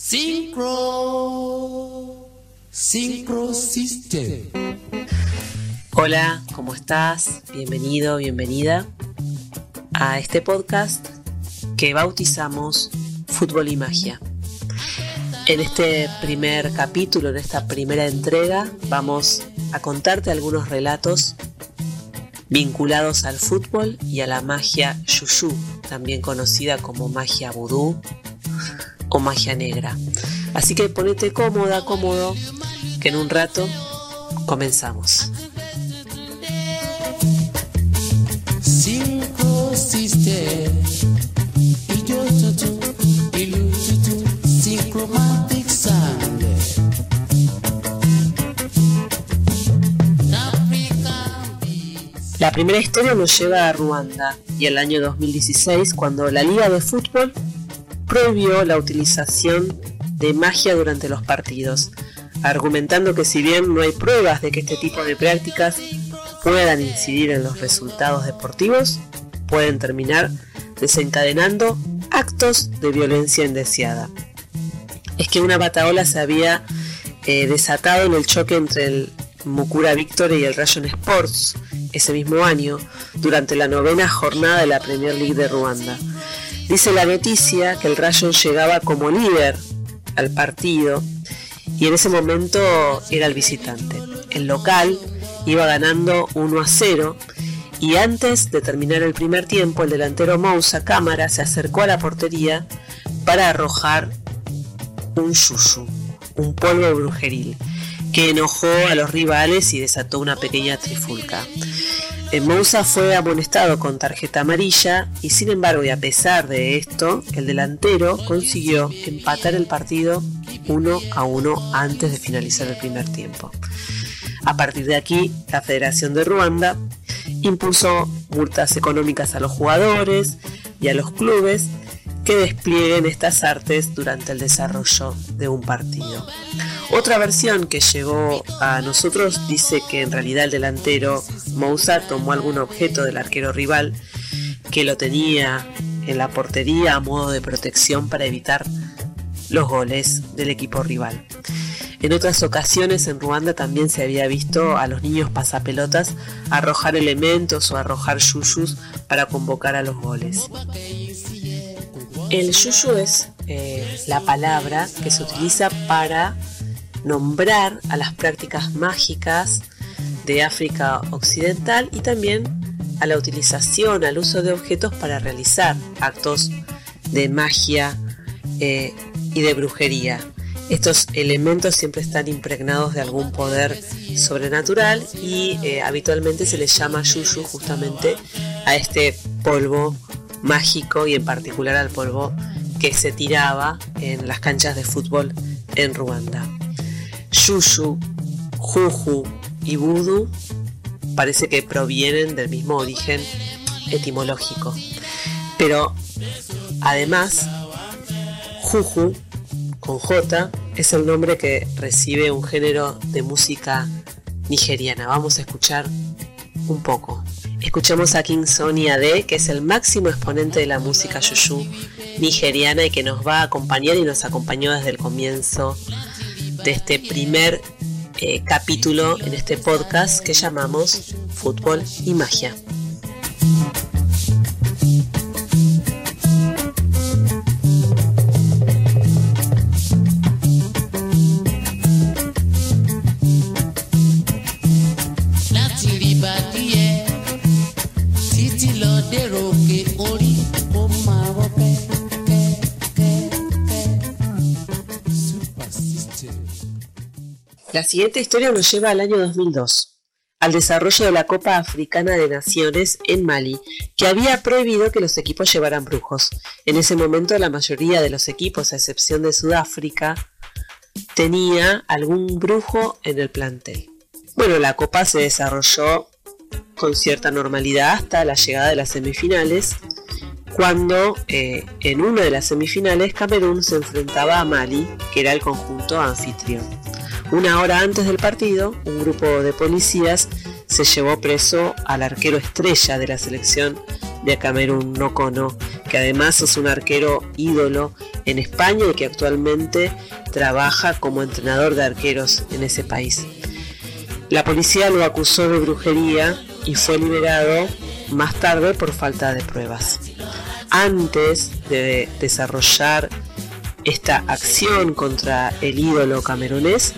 Synchro, Synchro System. Hola, ¿cómo estás? Bienvenido, bienvenida a este podcast que bautizamos Fútbol y Magia. En este primer capítulo, en esta primera entrega, vamos a contarte algunos relatos vinculados al fútbol y a la magia yuyu, también conocida como magia vudú o magia negra. Así que ponete cómoda, cómodo, que en un rato comenzamos. Sound. La primera historia nos lleva a Ruanda y el año 2016 cuando la Liga de Fútbol prohibió la utilización de magia durante los partidos, argumentando que si bien no hay pruebas de que este tipo de prácticas puedan incidir en los resultados deportivos, pueden terminar desencadenando actos de violencia indeseada. Es que una bataola se había eh, desatado en el choque entre el Mukura Victory y el Rayon Sports ese mismo año, durante la novena jornada de la Premier League de Ruanda. Dice la noticia que el Rayon llegaba como líder al partido y en ese momento era el visitante. El local iba ganando 1 a 0 y antes de terminar el primer tiempo el delantero Moussa Cámara se acercó a la portería para arrojar un yuyu, un polvo brujeril, que enojó a los rivales y desató una pequeña trifulca. Eh, Moussa fue amonestado con tarjeta amarilla y sin embargo y a pesar de esto, el delantero consiguió empatar el partido 1 a 1 antes de finalizar el primer tiempo. A partir de aquí, la Federación de Ruanda impuso multas económicas a los jugadores y a los clubes que desplieguen estas artes durante el desarrollo de un partido. Otra versión que llegó a nosotros dice que en realidad el delantero Moussa tomó algún objeto del arquero rival que lo tenía en la portería a modo de protección para evitar los goles del equipo rival. En otras ocasiones en Ruanda también se había visto a los niños pasapelotas arrojar elementos o arrojar yuyus para convocar a los goles. El yuyu es eh, la palabra que se utiliza para nombrar a las prácticas mágicas de África Occidental y también a la utilización, al uso de objetos para realizar actos de magia eh, y de brujería. Estos elementos siempre están impregnados de algún poder sobrenatural y eh, habitualmente se les llama yuyu justamente a este polvo mágico y en particular al polvo que se tiraba en las canchas de fútbol en Ruanda. Yuyu, Juju y Voodoo parece que provienen del mismo origen etimológico. Pero además, Juju con J es el nombre que recibe un género de música nigeriana. Vamos a escuchar un poco. Escuchamos a King Sonny Ade, que es el máximo exponente de la música yuyu nigeriana y que nos va a acompañar y nos acompañó desde el comienzo de este primer eh, capítulo en este podcast que llamamos Fútbol y Magia. La siguiente historia nos lleva al año 2002, al desarrollo de la Copa Africana de Naciones en Mali, que había prohibido que los equipos llevaran brujos. En ese momento la mayoría de los equipos, a excepción de Sudáfrica, tenía algún brujo en el plantel. Bueno, la Copa se desarrolló con cierta normalidad hasta la llegada de las semifinales, cuando eh, en una de las semifinales Camerún se enfrentaba a Mali, que era el conjunto anfitrión. Una hora antes del partido, un grupo de policías se llevó preso al arquero estrella de la selección de Camerún, Nocono, que además es un arquero ídolo en España y que actualmente trabaja como entrenador de arqueros en ese país. La policía lo acusó de brujería y fue liberado más tarde por falta de pruebas. Antes de desarrollar esta acción contra el ídolo camerunés,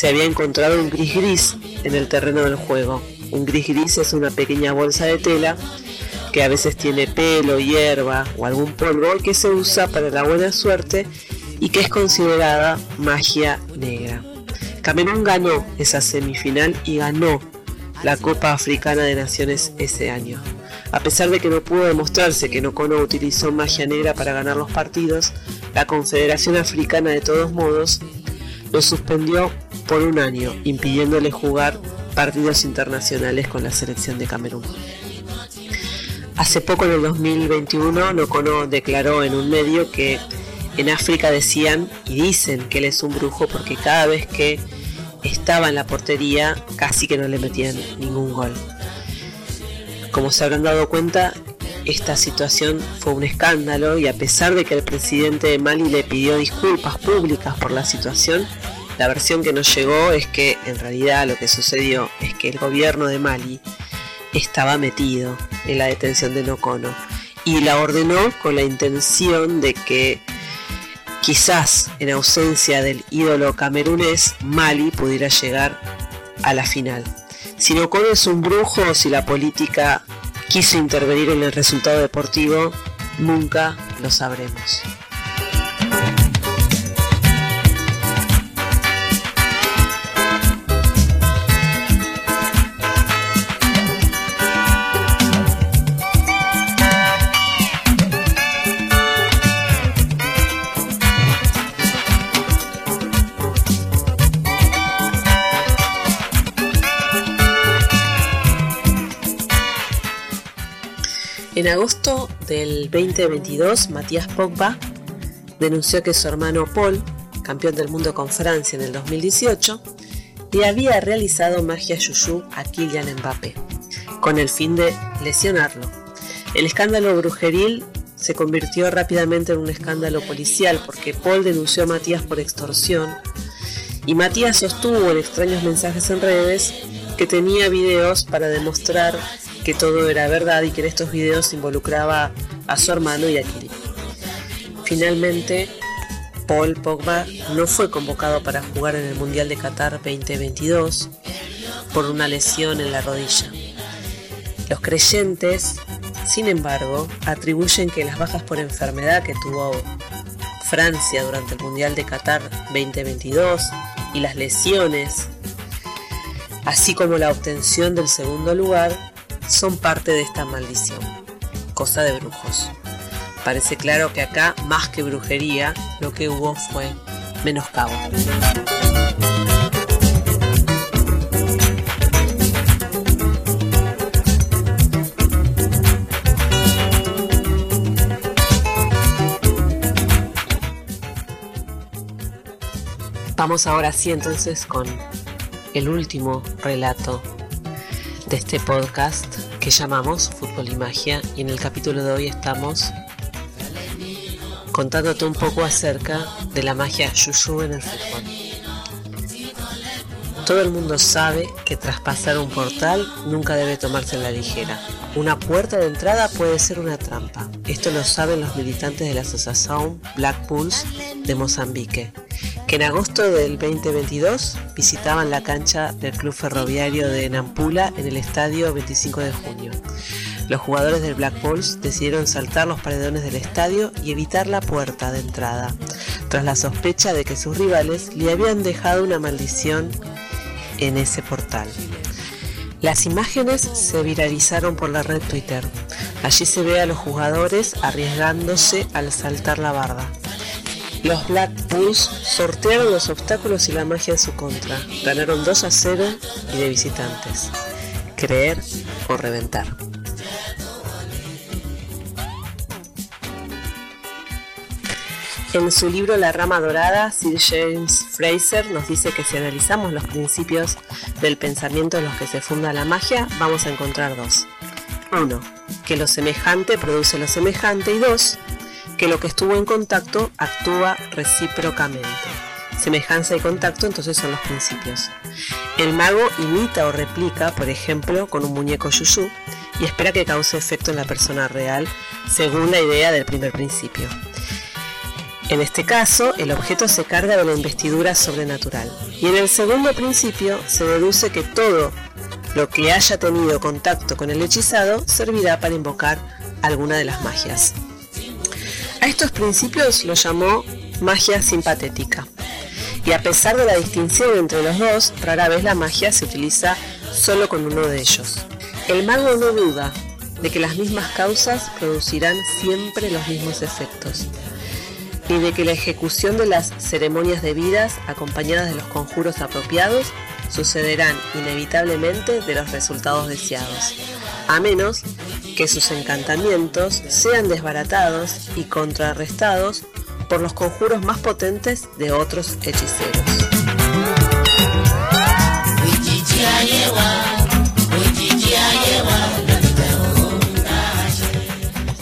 se había encontrado un gris gris en el terreno del juego. Un gris gris es una pequeña bolsa de tela que a veces tiene pelo, hierba o algún polvo que se usa para la buena suerte y que es considerada magia negra. Camerún ganó esa semifinal y ganó la Copa Africana de Naciones ese año. A pesar de que no pudo demostrarse que Nocono utilizó magia negra para ganar los partidos, la Confederación Africana de todos modos lo suspendió por un año, impidiéndole jugar partidos internacionales con la selección de Camerún. Hace poco, en el 2021, Nocono declaró en un medio que en África decían y dicen que él es un brujo porque cada vez que estaba en la portería casi que no le metían ningún gol. Como se habrán dado cuenta, esta situación fue un escándalo y a pesar de que el presidente de Mali le pidió disculpas públicas por la situación, la versión que nos llegó es que en realidad lo que sucedió es que el gobierno de Mali estaba metido en la detención de Nocono y la ordenó con la intención de que quizás en ausencia del ídolo camerunés Mali pudiera llegar a la final. Si Nocono es un brujo o si la política quiso intervenir en el resultado deportivo, nunca lo sabremos. En agosto del 2022, Matías Pogba denunció que su hermano Paul, campeón del mundo con Francia en el 2018, le había realizado magia yuyu a Kylian Mbappé, con el fin de lesionarlo. El escándalo brujeril se convirtió rápidamente en un escándalo policial porque Paul denunció a Matías por extorsión y Matías sostuvo en extraños mensajes en redes que tenía videos para demostrar que todo era verdad y que en estos videos involucraba a su hermano y a Kiri. Finalmente, Paul Pogba no fue convocado para jugar en el Mundial de Qatar 2022 por una lesión en la rodilla. Los creyentes, sin embargo, atribuyen que las bajas por enfermedad que tuvo Francia durante el Mundial de Qatar 2022 y las lesiones, así como la obtención del segundo lugar, son parte de esta maldición, cosa de brujos. Parece claro que acá, más que brujería, lo que hubo fue menoscabo. Vamos ahora sí entonces con el último relato de este podcast que llamamos Fútbol y Magia y en el capítulo de hoy estamos contándote un poco acerca de la magia yuyu en el fútbol. Todo el mundo sabe que traspasar un portal nunca debe tomarse la ligera. Una puerta de entrada puede ser una trampa. Esto lo saben los militantes de la Asociación Black Bulls de Mozambique, que en agosto del 2022 visitaban la cancha del Club Ferroviario de Nampula en el estadio 25 de junio. Los jugadores del Black Bulls decidieron saltar los paredones del estadio y evitar la puerta de entrada, tras la sospecha de que sus rivales le habían dejado una maldición en ese portal. Las imágenes se viralizaron por la red Twitter. Allí se ve a los jugadores arriesgándose al saltar la barda. Los Black Bulls sortearon los obstáculos y la magia en su contra. Ganaron 2 a 0 y de visitantes. Creer o reventar. En su libro La rama dorada, Sir James Fraser nos dice que si analizamos los principios del pensamiento en los que se funda la magia, vamos a encontrar dos. 1. Que lo semejante produce lo semejante. Y 2. Que lo que estuvo en contacto actúa recíprocamente. Semejanza y contacto entonces son los principios. El mago imita o replica, por ejemplo, con un muñeco yuyú y espera que cause efecto en la persona real, según la idea del primer principio. En este caso, el objeto se carga de la investidura sobrenatural. Y en el segundo principio se deduce que todo lo que haya tenido contacto con el hechizado servirá para invocar alguna de las magias. A estos principios los llamó magia simpatética. Y a pesar de la distinción entre los dos, rara vez la magia se utiliza solo con uno de ellos. El mago no duda de que las mismas causas producirán siempre los mismos efectos, y de que la ejecución de las ceremonias debidas, acompañadas de los conjuros apropiados, sucederán inevitablemente de los resultados deseados, a menos que sus encantamientos sean desbaratados y contrarrestados por los conjuros más potentes de otros hechiceros.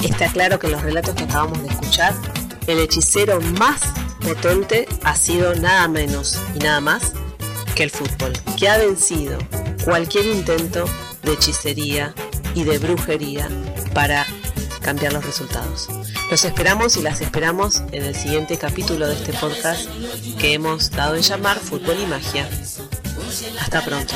Está claro que en los relatos que acabamos de escuchar, el hechicero más potente ha sido nada menos y nada más que el fútbol, que ha vencido cualquier intento de hechicería y de brujería para cambiar los resultados. Los esperamos y las esperamos en el siguiente capítulo de este podcast que hemos dado en llamar Fútbol y Magia. Hasta pronto.